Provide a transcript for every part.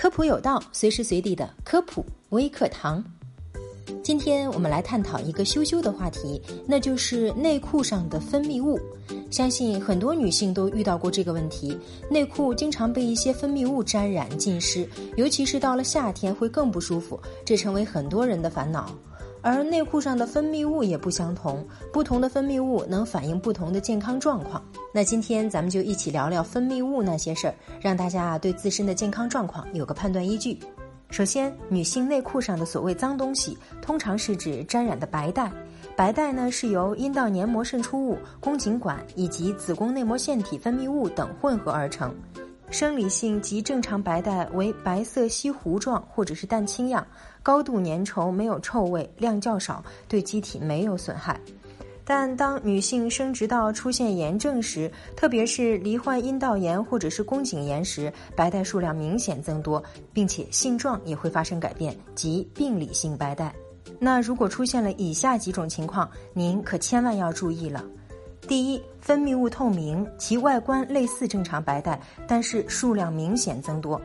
科普有道，随时随地的科普微课堂。今天我们来探讨一个羞羞的话题，那就是内裤上的分泌物。相信很多女性都遇到过这个问题，内裤经常被一些分泌物沾染浸湿，尤其是到了夏天会更不舒服，这成为很多人的烦恼。而内裤上的分泌物也不相同，不同的分泌物能反映不同的健康状况。那今天咱们就一起聊聊分泌物那些事儿，让大家啊对自身的健康状况有个判断依据。首先，女性内裤上的所谓脏东西，通常是指沾染的白带。白带呢是由阴道黏膜渗出物、宫颈管以及子宫内膜腺体分泌物等混合而成。生理性及正常白带为白色稀糊状或者是蛋清样，高度粘稠，没有臭味，量较少，对机体没有损害。但当女性生殖道出现炎症时，特别是罹患阴道炎或者是宫颈炎时，白带数量明显增多，并且性状也会发生改变，即病理性白带。那如果出现了以下几种情况，您可千万要注意了。第一，分泌物透明，其外观类似正常白带，但是数量明显增多。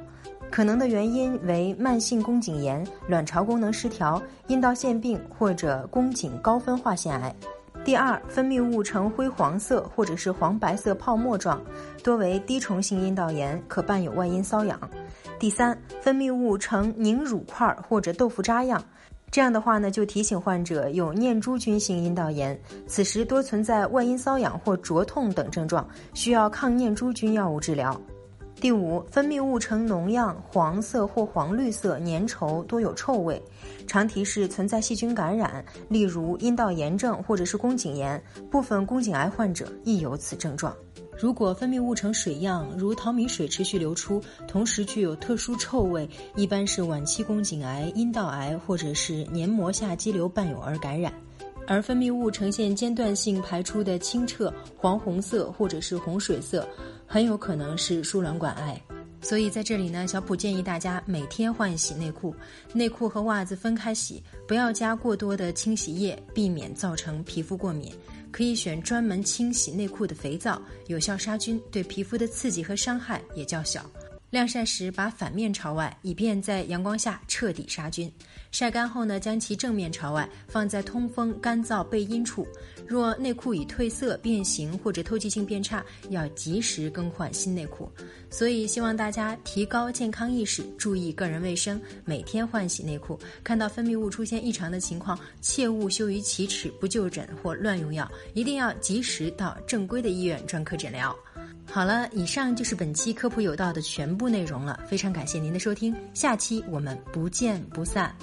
可能的原因为慢性宫颈炎、卵巢功能失调、阴道腺病或者宫颈高分化腺癌。第二，分泌物呈灰黄色或者是黄白色泡沫状，多为滴虫性阴道炎，可伴有外阴瘙痒。第三，分泌物呈凝乳块或者豆腐渣样。这样的话呢，就提醒患者有念珠菌性阴道炎，此时多存在外阴瘙痒或灼痛等症状，需要抗念珠菌药物治疗。第五，分泌物呈脓样，黄色或黄绿色，粘稠，多有臭味，常提示存在细菌感染，例如阴道炎症或者是宫颈炎，部分宫颈癌患者亦有此症状。如果分泌物呈水样，如淘米水持续流出，同时具有特殊臭味，一般是晚期宫颈癌、阴道癌或者是黏膜下肌瘤伴有而感染；而分泌物呈现间断性排出的清澈黄红色或者是红水色，很有可能是输卵管癌。所以在这里呢，小普建议大家每天换洗内裤，内裤和袜子分开洗，不要加过多的清洗液，避免造成皮肤过敏。可以选专门清洗内裤的肥皂，有效杀菌，对皮肤的刺激和伤害也较小。晾晒时把反面朝外，以便在阳光下彻底杀菌。晒干后呢，将其正面朝外，放在通风、干燥、背阴处。若内裤已褪色、变形或者透气性变差，要及时更换新内裤。所以希望大家提高健康意识，注意个人卫生，每天换洗内裤。看到分泌物出现异常的情况，切勿羞于启齿、不就诊或乱用药，一定要及时到正规的医院专科诊疗。好了，以上就是本期科普有道的全部内容了。非常感谢您的收听，下期我们不见不散。